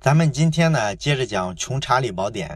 咱们今天呢，接着讲《穷查理宝典》。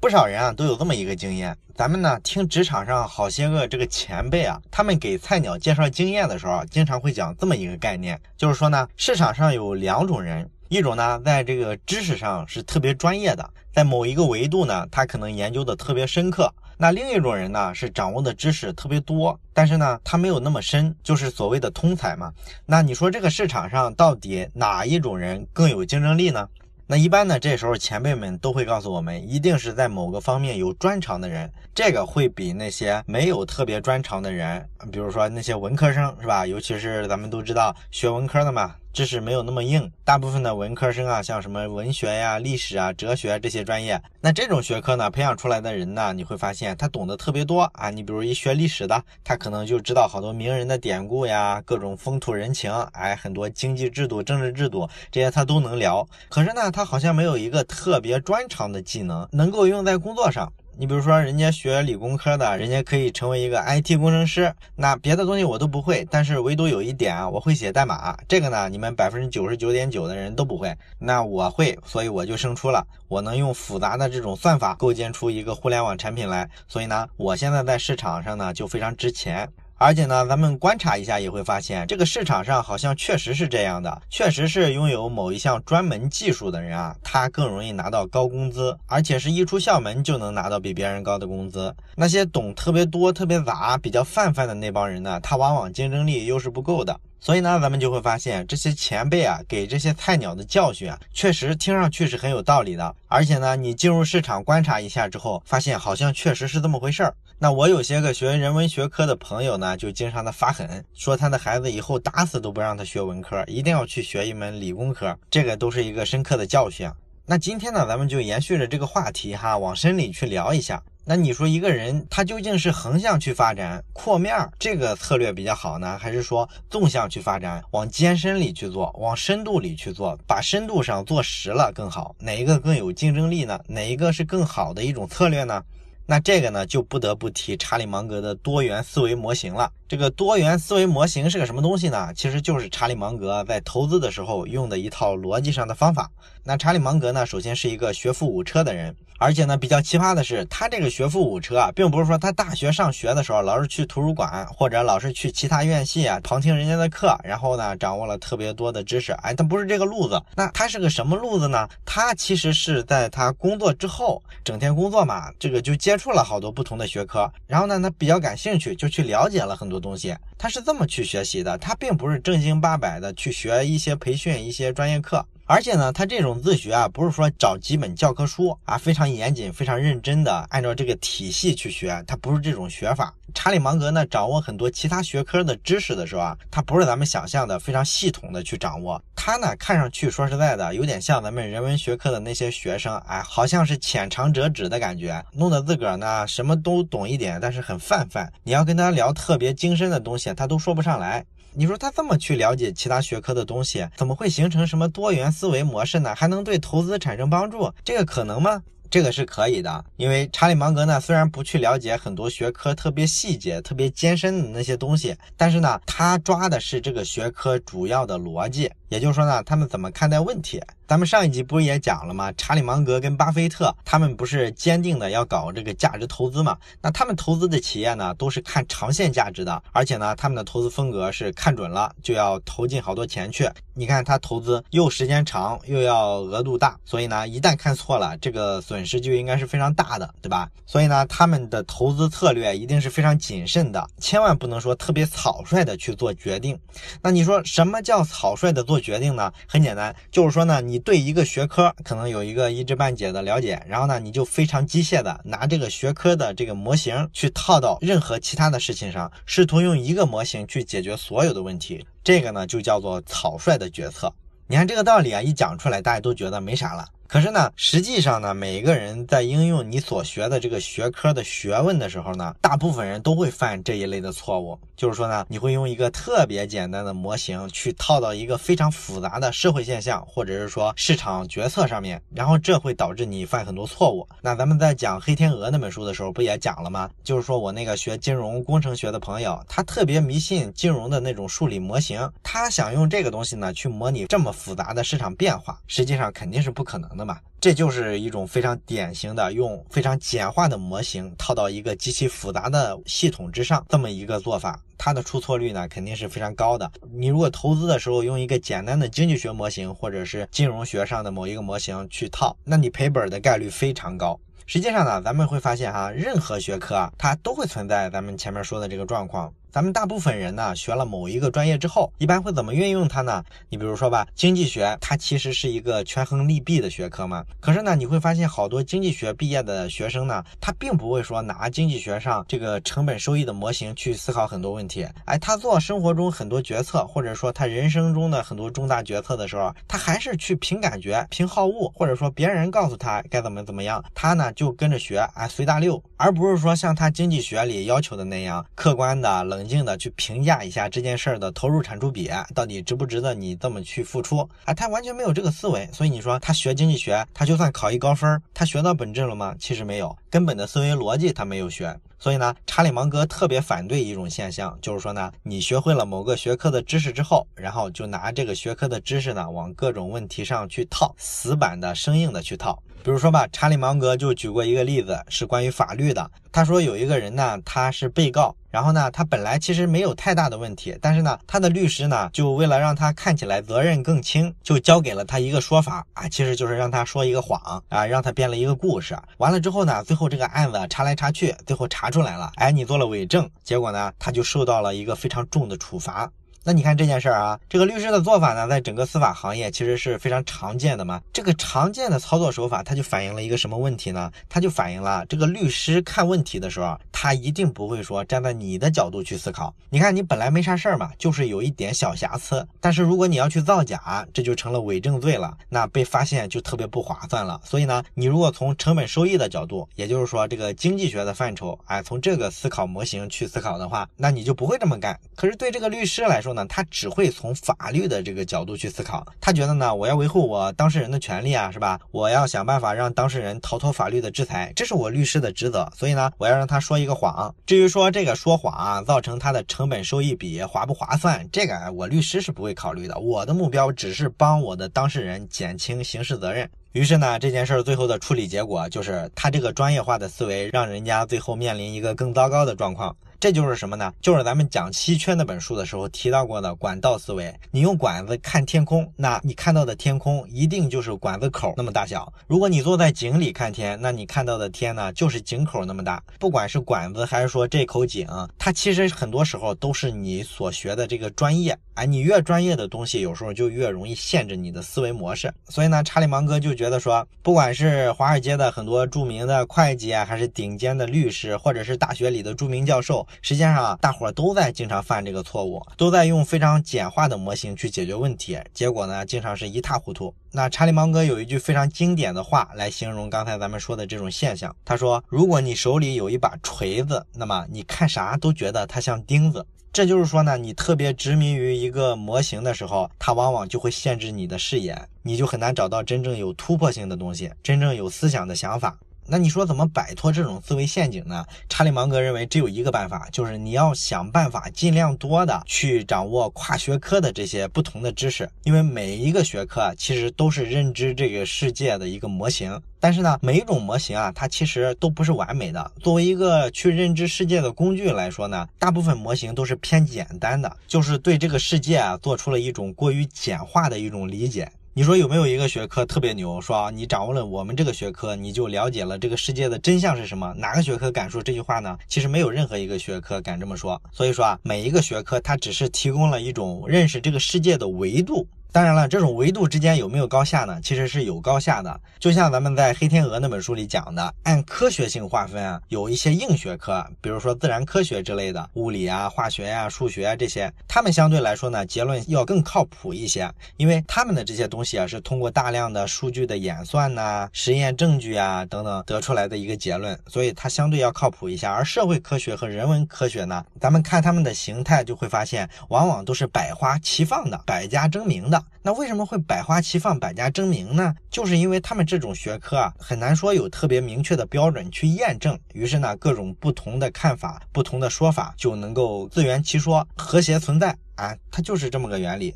不少人啊都有这么一个经验，咱们呢听职场上好些个这个前辈啊，他们给菜鸟介绍经验的时候，经常会讲这么一个概念，就是说呢，市场上有两种人，一种呢在这个知识上是特别专业的，在某一个维度呢，他可能研究的特别深刻。那另一种人呢，是掌握的知识特别多，但是呢，他没有那么深，就是所谓的通才嘛。那你说这个市场上到底哪一种人更有竞争力呢？那一般呢，这时候前辈们都会告诉我们，一定是在某个方面有专长的人，这个会比那些没有特别专长的人，比如说那些文科生，是吧？尤其是咱们都知道学文科的嘛。知识没有那么硬，大部分的文科生啊，像什么文学呀、历史啊、哲学这些专业，那这种学科呢，培养出来的人呢，你会发现他懂得特别多啊。你比如一学历史的，他可能就知道好多名人的典故呀，各种风土人情，哎，很多经济制度、政治制度这些他都能聊。可是呢，他好像没有一个特别专长的技能能够用在工作上。你比如说，人家学理工科的，人家可以成为一个 IT 工程师。那别的东西我都不会，但是唯独有一点啊，我会写代码。这个呢，你们百分之九十九点九的人都不会。那我会，所以我就胜出了。我能用复杂的这种算法构建出一个互联网产品来，所以呢，我现在在市场上呢就非常值钱。而且呢，咱们观察一下也会发现，这个市场上好像确实是这样的，确实是拥有某一项专门技术的人啊，他更容易拿到高工资，而且是一出校门就能拿到比别人高的工资。那些懂特别多、特别杂、比较泛泛的那帮人呢，他往往竞争力又是不够的。所以呢，咱们就会发现这些前辈啊，给这些菜鸟的教训啊，确实听上去是很有道理的。而且呢，你进入市场观察一下之后，发现好像确实是这么回事儿。那我有些个学人文学科的朋友呢，就经常的发狠，说他的孩子以后打死都不让他学文科，一定要去学一门理工科。这个都是一个深刻的教训。那今天呢，咱们就延续着这个话题哈，往深里去聊一下。那你说一个人他究竟是横向去发展扩面这个策略比较好呢，还是说纵向去发展往艰深里去做，往深度里去做，把深度上做实了更好？哪一个更有竞争力呢？哪一个是更好的一种策略呢？那这个呢，就不得不提查理芒格的多元思维模型了。这个多元思维模型是个什么东西呢？其实就是查理芒格在投资的时候用的一套逻辑上的方法。那查理芒格呢，首先是一个学富五车的人，而且呢，比较奇葩的是，他这个学富五车啊，并不是说他大学上学的时候老是去图书馆或者老是去其他院系啊旁听人家的课，然后呢，掌握了特别多的知识。哎，他不是这个路子。那他是个什么路子呢？他其实是在他工作之后，整天工作嘛，这个就接触了好多不同的学科，然后呢，他比较感兴趣，就去了解了很多。东西，他是这么去学习的，他并不是正经八百的去学一些培训、一些专业课。而且呢，他这种自学啊，不是说找几本教科书啊，非常严谨、非常认真的按照这个体系去学，他不是这种学法。查理芒格呢，掌握很多其他学科的知识的时候啊，他不是咱们想象的非常系统的去掌握。他呢，看上去说实在的，有点像咱们人文学科的那些学生，哎，好像是浅尝辄止的感觉，弄得自个儿呢什么都懂一点，但是很泛泛。你要跟他聊特别精深的东西，他都说不上来。你说他这么去了解其他学科的东西，怎么会形成什么多元思维模式呢？还能对投资产生帮助？这个可能吗？这个是可以的，因为查理芒格呢，虽然不去了解很多学科特别细节、特别艰深的那些东西，但是呢，他抓的是这个学科主要的逻辑，也就是说呢，他们怎么看待问题。咱们上一集不是也讲了吗？查理芒格跟巴菲特他们不是坚定的要搞这个价值投资嘛？那他们投资的企业呢，都是看长线价值的，而且呢，他们的投资风格是看准了就要投进好多钱去。你看他投资又时间长，又要额度大，所以呢，一旦看错了，这个损失就应该是非常大的，对吧？所以呢，他们的投资策略一定是非常谨慎的，千万不能说特别草率的去做决定。那你说什么叫草率的做决定呢？很简单，就是说呢，你。对一个学科可能有一个一知半解的了解，然后呢，你就非常机械的拿这个学科的这个模型去套到任何其他的事情上，试图用一个模型去解决所有的问题，这个呢就叫做草率的决策。你看这个道理啊，一讲出来，大家都觉得没啥了。可是呢，实际上呢，每一个人在应用你所学的这个学科的学问的时候呢，大部分人都会犯这一类的错误，就是说呢，你会用一个特别简单的模型去套到一个非常复杂的社会现象或者是说市场决策上面，然后这会导致你犯很多错误。那咱们在讲《黑天鹅》那本书的时候，不也讲了吗？就是说我那个学金融工程学的朋友，他特别迷信金融的那种数理模型，他想用这个东西呢去模拟这么复杂的市场变化，实际上肯定是不可能的嘛。这就是一种非常典型的用非常简化的模型套到一个极其复杂的系统之上这么一个做法，它的出错率呢肯定是非常高的。你如果投资的时候用一个简单的经济学模型或者是金融学上的某一个模型去套，那你赔本的概率非常高。实际上呢，咱们会发现哈，任何学科啊，它都会存在咱们前面说的这个状况。咱们大部分人呢，学了某一个专业之后，一般会怎么运用它呢？你比如说吧，经济学它其实是一个权衡利弊的学科嘛。可是呢，你会发现好多经济学毕业的学生呢，他并不会说拿经济学上这个成本收益的模型去思考很多问题。哎，他做生活中很多决策，或者说他人生中的很多重大决策的时候，他还是去凭感觉、凭好恶，或者说别人告诉他该怎么怎么样，他呢就跟着学，哎，随大溜，而不是说像他经济学里要求的那样客观的冷。冷静的去评价一下这件事儿的投入产出比到底值不值得你这么去付出啊？他完全没有这个思维，所以你说他学经济学，他就算考一高分，他学到本质了吗？其实没有，根本的思维逻辑他没有学。所以呢，查理芒格特别反对一种现象，就是说呢，你学会了某个学科的知识之后，然后就拿这个学科的知识呢往各种问题上去套，死板的、生硬的去套。比如说吧，查理芒格就举过一个例子，是关于法律的。他说有一个人呢，他是被告，然后呢，他本来其实没有太大的问题，但是呢，他的律师呢，就为了让他看起来责任更轻，就交给了他一个说法啊，其实就是让他说一个谎啊，让他编了一个故事。完了之后呢，最后这个案子查来查去，最后查出来了，哎，你做了伪证，结果呢，他就受到了一个非常重的处罚。那你看这件事儿啊，这个律师的做法呢，在整个司法行业其实是非常常见的嘛。这个常见的操作手法，它就反映了一个什么问题呢？它就反映了这个律师看问题的时候，他一定不会说站在你的角度去思考。你看，你本来没啥事儿嘛，就是有一点小瑕疵，但是如果你要去造假，这就成了伪证罪了，那被发现就特别不划算了。所以呢，你如果从成本收益的角度，也就是说这个经济学的范畴，哎，从这个思考模型去思考的话，那你就不会这么干。可是对这个律师来说，呢，他只会从法律的这个角度去思考，他觉得呢，我要维护我当事人的权利啊，是吧？我要想办法让当事人逃脱法律的制裁，这是我律师的职责。所以呢，我要让他说一个谎。至于说这个说谎啊，造成他的成本收益比划不划算，这个我律师是不会考虑的。我的目标只是帮我的当事人减轻刑事责任。于是呢，这件事儿最后的处理结果就是他这个专业化的思维，让人家最后面临一个更糟糕的状况。这就是什么呢？就是咱们讲稀缺那本书的时候提到过的管道思维。你用管子看天空，那你看到的天空一定就是管子口那么大小。如果你坐在井里看天，那你看到的天呢，就是井口那么大。不管是管子还是说这口井，它其实很多时候都是你所学的这个专业。哎，你越专业的东西，有时候就越容易限制你的思维模式。所以呢，查理芒格就觉得说，不管是华尔街的很多著名的会计啊，还是顶尖的律师，或者是大学里的著名教授。实际上，大伙都在经常犯这个错误，都在用非常简化的模型去解决问题，结果呢，经常是一塌糊涂。那查理芒格有一句非常经典的话来形容刚才咱们说的这种现象，他说：“如果你手里有一把锤子，那么你看啥都觉得它像钉子。”这就是说呢，你特别执迷于一个模型的时候，它往往就会限制你的视野，你就很难找到真正有突破性的东西，真正有思想的想法。那你说怎么摆脱这种思维陷阱呢？查理芒格认为只有一个办法，就是你要想办法尽量多的去掌握跨学科的这些不同的知识，因为每一个学科啊，其实都是认知这个世界的一个模型。但是呢，每一种模型啊，它其实都不是完美的。作为一个去认知世界的工具来说呢，大部分模型都是偏简单的，就是对这个世界啊做出了一种过于简化的一种理解。你说有没有一个学科特别牛？说啊，你掌握了我们这个学科，你就了解了这个世界的真相是什么？哪个学科敢说这句话呢？其实没有任何一个学科敢这么说。所以说啊，每一个学科它只是提供了一种认识这个世界的维度。当然了，这种维度之间有没有高下呢？其实是有高下的。就像咱们在《黑天鹅》那本书里讲的，按科学性划分啊，有一些硬学科，比如说自然科学之类的，物理啊、化学呀、数学啊这些，他们相对来说呢，结论要更靠谱一些，因为他们的这些东西啊，是通过大量的数据的演算呐、实验证据啊等等得出来的一个结论，所以它相对要靠谱一些。而社会科学和人文科学呢，咱们看他们的形态就会发现，往往都是百花齐放的、百家争鸣的。那为什么会百花齐放、百家争鸣呢？就是因为他们这种学科啊，很难说有特别明确的标准去验证。于是呢，各种不同的看法、不同的说法就能够自圆其说，和谐存在啊，它就是这么个原理。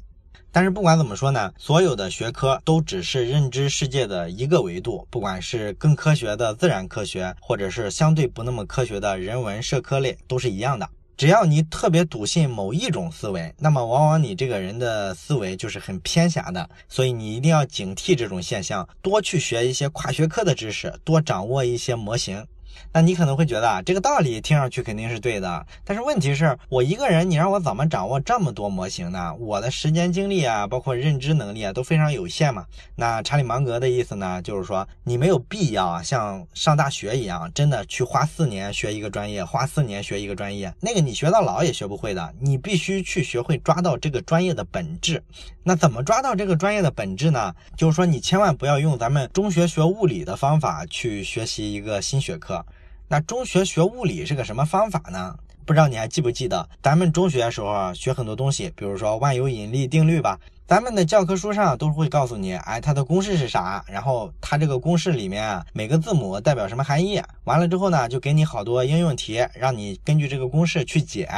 但是不管怎么说呢，所有的学科都只是认知世界的一个维度，不管是更科学的自然科学，或者是相对不那么科学的人文社科类，都是一样的。只要你特别笃信某一种思维，那么往往你这个人的思维就是很偏狭的，所以你一定要警惕这种现象，多去学一些跨学科的知识，多掌握一些模型。那你可能会觉得啊，这个道理听上去肯定是对的，但是问题是我一个人，你让我怎么掌握这么多模型呢？我的时间精力啊，包括认知能力啊，都非常有限嘛。那查理芒格的意思呢，就是说你没有必要，像上大学一样，真的去花四年学一个专业，花四年学一个专业，那个你学到老也学不会的。你必须去学会抓到这个专业的本质。那怎么抓到这个专业的本质呢？就是说你千万不要用咱们中学学物理的方法去学习一个新学科。那中学学物理是个什么方法呢？不知道你还记不记得，咱们中学的时候啊学很多东西，比如说万有引力定律吧，咱们的教科书上都会告诉你，哎，它的公式是啥，然后它这个公式里面啊每个字母代表什么含义，完了之后呢就给你好多应用题，让你根据这个公式去解。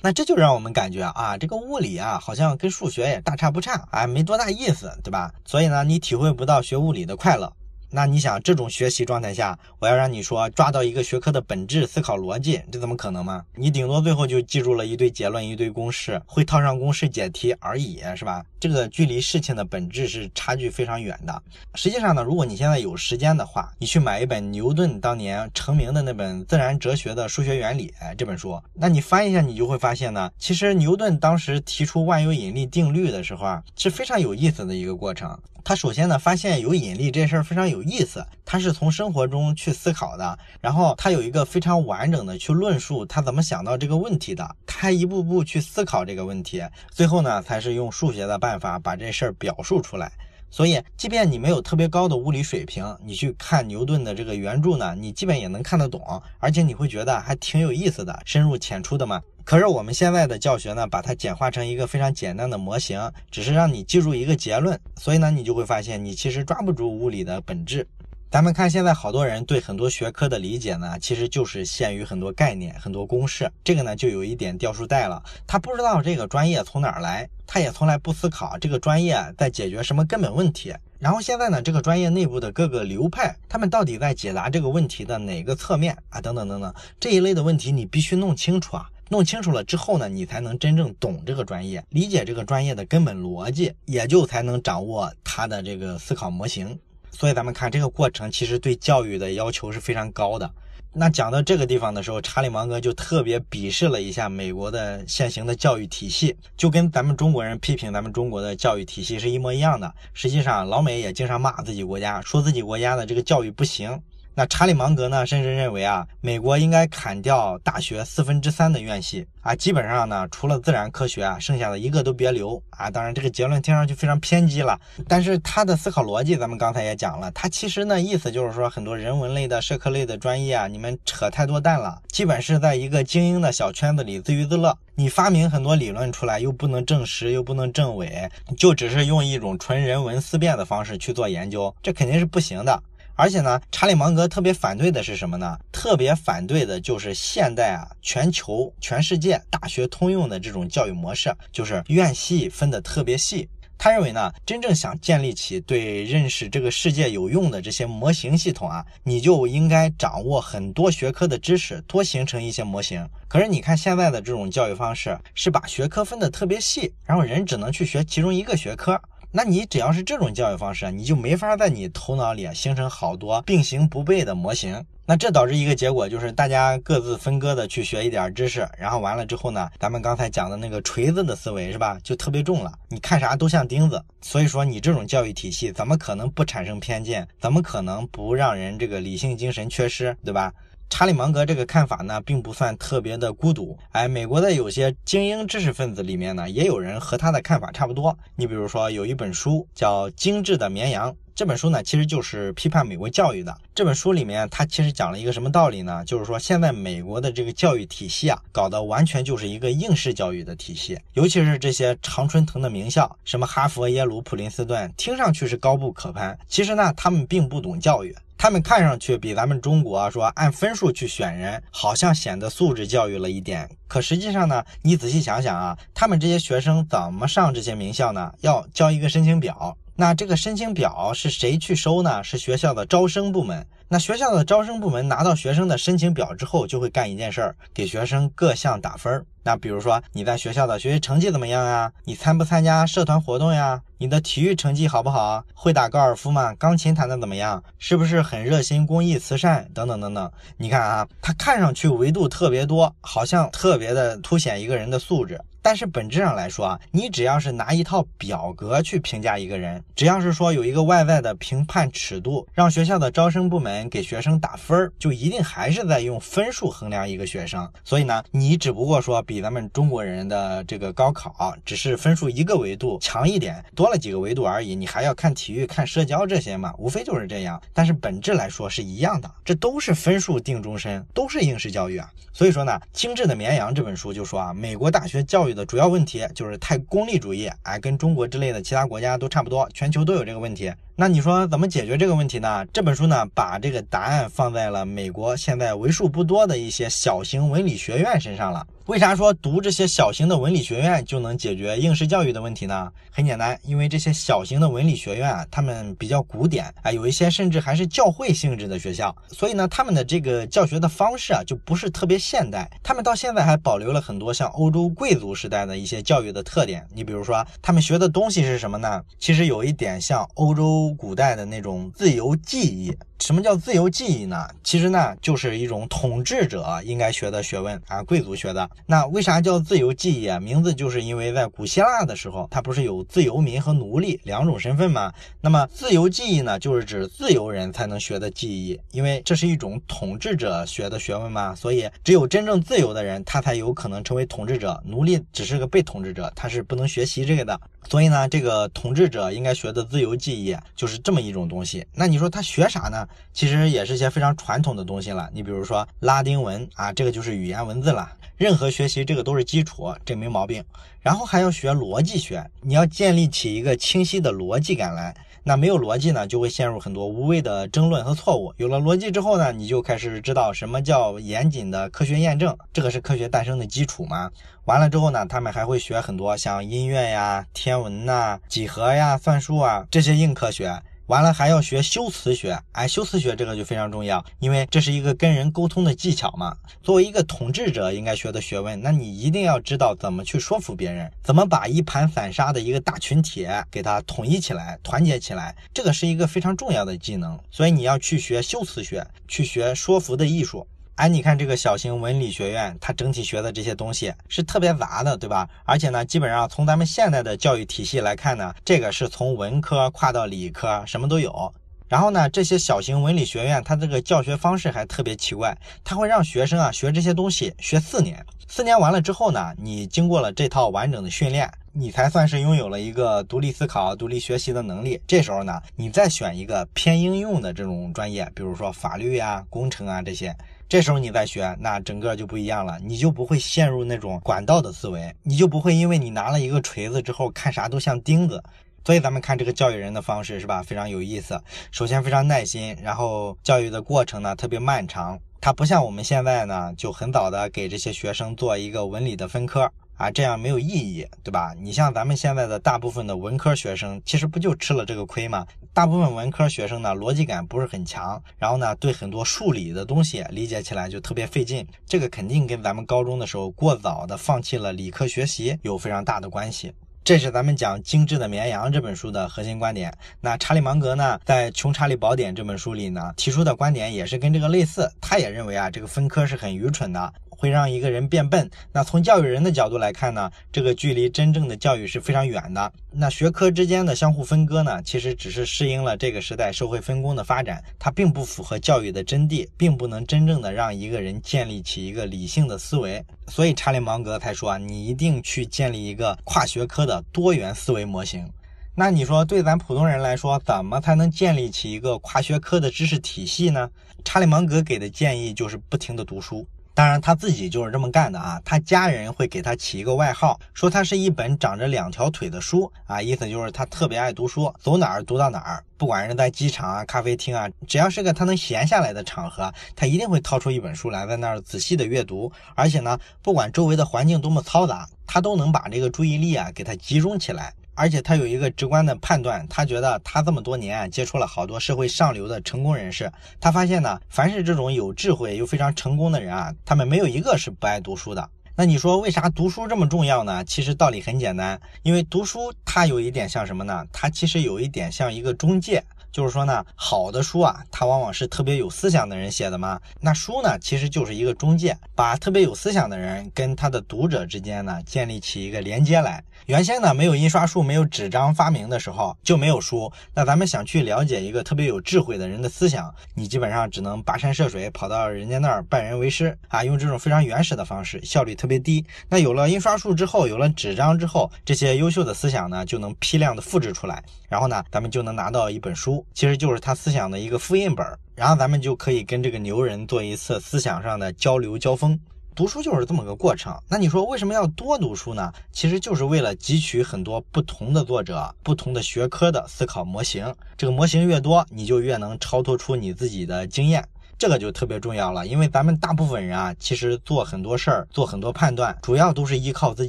那这就让我们感觉啊，这个物理啊好像跟数学也大差不差，哎，没多大意思，对吧？所以呢，你体会不到学物理的快乐。那你想这种学习状态下，我要让你说抓到一个学科的本质思考逻辑，这怎么可能吗？你顶多最后就记住了一堆结论、一堆公式，会套上公式解题而已，是吧？这个距离事情的本质是差距非常远的。实际上呢，如果你现在有时间的话，你去买一本牛顿当年成名的那本《自然哲学的数学原理》这本书，那你翻一下，你就会发现呢，其实牛顿当时提出万有引力定律的时候啊，是非常有意思的一个过程。他首先呢，发现有引力这事儿非常有意思，他是从生活中去思考的，然后他有一个非常完整的去论述他怎么想到这个问题的，他一步步去思考这个问题，最后呢，才是用数学的办办法把这事儿表述出来。所以，即便你没有特别高的物理水平，你去看牛顿的这个原著呢，你基本也能看得懂，而且你会觉得还挺有意思的，深入浅出的嘛。可是我们现在的教学呢，把它简化成一个非常简单的模型，只是让你记住一个结论，所以呢，你就会发现你其实抓不住物理的本质。咱们看现在好多人对很多学科的理解呢，其实就是限于很多概念、很多公式，这个呢就有一点掉书袋了。他不知道这个专业从哪儿来，他也从来不思考这个专业在解决什么根本问题。然后现在呢，这个专业内部的各个流派，他们到底在解答这个问题的哪个侧面啊？等等等等，这一类的问题你必须弄清楚啊。弄清楚了之后呢，你才能真正懂这个专业，理解这个专业的根本逻辑，也就才能掌握它的这个思考模型。所以咱们看这个过程，其实对教育的要求是非常高的。那讲到这个地方的时候，查理芒格就特别鄙视了一下美国的现行的教育体系，就跟咱们中国人批评咱们中国的教育体系是一模一样的。实际上，老美也经常骂自己国家，说自己国家的这个教育不行。那查理芒格呢，甚至认为啊，美国应该砍掉大学四分之三的院系啊，基本上呢，除了自然科学啊，剩下的一个都别留啊。当然，这个结论听上去非常偏激了，但是他的思考逻辑，咱们刚才也讲了，他其实呢，意思就是说，很多人文类的、社科类的专业啊，你们扯太多淡了，基本是在一个精英的小圈子里自娱自乐。你发明很多理论出来，又不能证实，又不能证伪，就只是用一种纯人文思辨的方式去做研究，这肯定是不行的。而且呢，查理芒格特别反对的是什么呢？特别反对的就是现代啊，全球、全世界大学通用的这种教育模式，就是院系分得特别细。他认为呢，真正想建立起对认识这个世界有用的这些模型系统啊，你就应该掌握很多学科的知识，多形成一些模型。可是你看现在的这种教育方式，是把学科分得特别细，然后人只能去学其中一个学科。那你只要是这种教育方式，你就没法在你头脑里形成好多并行不悖的模型。那这导致一个结果就是大家各自分割的去学一点知识，然后完了之后呢，咱们刚才讲的那个锤子的思维是吧，就特别重了。你看啥都像钉子，所以说你这种教育体系怎么可能不产生偏见？怎么可能不让人这个理性精神缺失？对吧？查理芒格这个看法呢，并不算特别的孤独。哎，美国的有些精英知识分子里面呢，也有人和他的看法差不多。你比如说有一本书叫《精致的绵羊》。这本书呢，其实就是批判美国教育的。这本书里面，它其实讲了一个什么道理呢？就是说，现在美国的这个教育体系啊，搞得完全就是一个应试教育的体系。尤其是这些常春藤的名校，什么哈佛、耶鲁、普林斯顿，听上去是高不可攀。其实呢，他们并不懂教育。他们看上去比咱们中国说按分数去选人，好像显得素质教育了一点。可实际上呢，你仔细想想啊，他们这些学生怎么上这些名校呢？要交一个申请表。那这个申请表是谁去收呢？是学校的招生部门。那学校的招生部门拿到学生的申请表之后，就会干一件事儿，给学生各项打分。那比如说你在学校的学习成绩怎么样呀？你参不参加社团活动呀？你的体育成绩好不好？会打高尔夫吗？钢琴弹得怎么样？是不是很热心公益慈善？等等等等。你看啊，他看上去维度特别多，好像特别的凸显一个人的素质。但是本质上来说啊，你只要是拿一套表格去评价一个人，只要是说有一个外在的评判尺度，让学校的招生部门给学生打分儿，就一定还是在用分数衡量一个学生。所以呢，你只不过说比咱们中国人的这个高考只是分数一个维度强一点，多了几个维度而已。你还要看体育、看社交这些嘛，无非就是这样。但是本质来说是一样的，这都是分数定终身，都是应试教育啊。所以说呢，《精致的绵羊》这本书就说啊，美国大学教育的主要问题就是太功利主义，哎，跟中国之类的其他国家都差不多，全球都有这个问题。那你说怎么解决这个问题呢？这本书呢，把这个答案放在了美国现在为数不多的一些小型文理学院身上了。为啥说读这些小型的文理学院就能解决应试教育的问题呢？很简单，因为这些小型的文理学院啊，他们比较古典啊，有一些甚至还是教会性质的学校，所以呢，他们的这个教学的方式啊，就不是特别现代。他们到现在还保留了很多像欧洲贵族时代的一些教育的特点。你比如说，他们学的东西是什么呢？其实有一点像欧洲古代的那种自由记忆。什么叫自由记忆呢？其实呢，就是一种统治者应该学的学问啊，贵族学的。那为啥叫自由记忆啊？名字就是因为在古希腊的时候，它不是有自由民和奴隶两种身份吗？那么自由记忆呢，就是指自由人才能学的记忆，因为这是一种统治者学的学问嘛，所以只有真正自由的人，他才有可能成为统治者。奴隶只是个被统治者，他是不能学习这个的。所以呢，这个统治者应该学的自由记忆就是这么一种东西。那你说他学啥呢？其实也是些非常传统的东西了。你比如说拉丁文啊，这个就是语言文字了。任何学习这个都是基础，这没毛病。然后还要学逻辑学，你要建立起一个清晰的逻辑感来。那没有逻辑呢，就会陷入很多无谓的争论和错误。有了逻辑之后呢，你就开始知道什么叫严谨的科学验证，这个是科学诞生的基础嘛。完了之后呢，他们还会学很多像音乐呀、天文呐、几何呀、算术啊这些硬科学。完了还要学修辞学，哎，修辞学这个就非常重要，因为这是一个跟人沟通的技巧嘛。作为一个统治者应该学的学问，那你一定要知道怎么去说服别人，怎么把一盘散沙的一个大群体给它统一起来、团结起来，这个是一个非常重要的技能。所以你要去学修辞学，去学说服的艺术。哎，你看这个小型文理学院，它整体学的这些东西是特别杂的，对吧？而且呢，基本上从咱们现在的教育体系来看呢，这个是从文科跨到理科，什么都有。然后呢，这些小型文理学院，它这个教学方式还特别奇怪，它会让学生啊学这些东西学四年，四年完了之后呢，你经过了这套完整的训练，你才算是拥有了一个独立思考、独立学习的能力。这时候呢，你再选一个偏应用的这种专业，比如说法律啊、工程啊这些。这时候你再学，那整个就不一样了，你就不会陷入那种管道的思维，你就不会因为你拿了一个锤子之后看啥都像钉子。所以咱们看这个教育人的方式是吧，非常有意思。首先非常耐心，然后教育的过程呢特别漫长，它不像我们现在呢就很早的给这些学生做一个文理的分科。啊，这样没有意义，对吧？你像咱们现在的大部分的文科学生，其实不就吃了这个亏吗？大部分文科学生呢，逻辑感不是很强，然后呢，对很多数理的东西理解起来就特别费劲。这个肯定跟咱们高中的时候过早的放弃了理科学习有非常大的关系。这是咱们讲《精致的绵羊》这本书的核心观点。那查理芒格呢，在《穷查理宝典》这本书里呢，提出的观点也是跟这个类似。他也认为啊，这个分科是很愚蠢的。会让一个人变笨。那从教育人的角度来看呢，这个距离真正的教育是非常远的。那学科之间的相互分割呢，其实只是适应了这个时代社会分工的发展，它并不符合教育的真谛，并不能真正的让一个人建立起一个理性的思维。所以查理芒格才说啊，你一定去建立一个跨学科的多元思维模型。那你说对咱普通人来说，怎么才能建立起一个跨学科的知识体系呢？查理芒格给的建议就是不停的读书。当然，他自己就是这么干的啊。他家人会给他起一个外号，说他是一本长着两条腿的书啊，意思就是他特别爱读书，走哪儿读到哪儿。不管是在机场啊、咖啡厅啊，只要是个他能闲下来的场合，他一定会掏出一本书来，在那儿仔细的阅读。而且呢，不管周围的环境多么嘈杂，他都能把这个注意力啊给他集中起来。而且他有一个直观的判断，他觉得他这么多年接触了好多社会上流的成功人士，他发现呢，凡是这种有智慧又非常成功的人啊，他们没有一个是不爱读书的。那你说为啥读书这么重要呢？其实道理很简单，因为读书它有一点像什么呢？它其实有一点像一个中介。就是说呢，好的书啊，它往往是特别有思想的人写的嘛。那书呢，其实就是一个中介，把特别有思想的人跟他的读者之间呢，建立起一个连接来。原先呢，没有印刷术、没有纸张发明的时候，就没有书。那咱们想去了解一个特别有智慧的人的思想，你基本上只能跋山涉水跑到人家那儿拜人为师啊，用这种非常原始的方式，效率特别低。那有了印刷术之后，有了纸张之后，这些优秀的思想呢，就能批量的复制出来，然后呢，咱们就能拿到一本书。其实就是他思想的一个复印本，然后咱们就可以跟这个牛人做一次思想上的交流交锋。读书就是这么个过程。那你说为什么要多读书呢？其实就是为了汲取很多不同的作者、不同的学科的思考模型。这个模型越多，你就越能超脱出你自己的经验，这个就特别重要了。因为咱们大部分人啊，其实做很多事儿、做很多判断，主要都是依靠自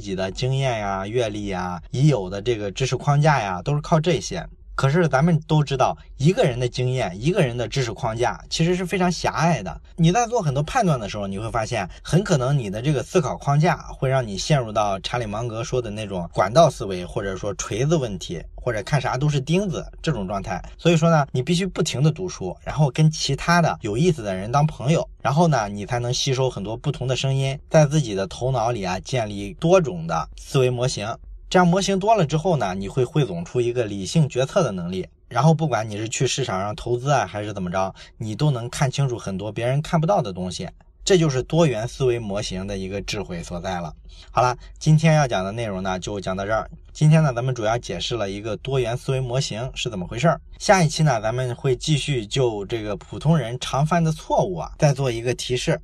己的经验呀、阅历呀、已有的这个知识框架呀，都是靠这些。可是咱们都知道，一个人的经验，一个人的知识框架，其实是非常狭隘的。你在做很多判断的时候，你会发现，很可能你的这个思考框架会让你陷入到查理芒格说的那种管道思维，或者说锤子问题，或者看啥都是钉子这种状态。所以说呢，你必须不停的读书，然后跟其他的有意思的人当朋友，然后呢，你才能吸收很多不同的声音，在自己的头脑里啊建立多种的思维模型。这样模型多了之后呢，你会汇总出一个理性决策的能力。然后不管你是去市场上投资啊，还是怎么着，你都能看清楚很多别人看不到的东西。这就是多元思维模型的一个智慧所在了。好了，今天要讲的内容呢，就讲到这儿。今天呢，咱们主要解释了一个多元思维模型是怎么回事儿。下一期呢，咱们会继续就这个普通人常犯的错误啊，再做一个提示。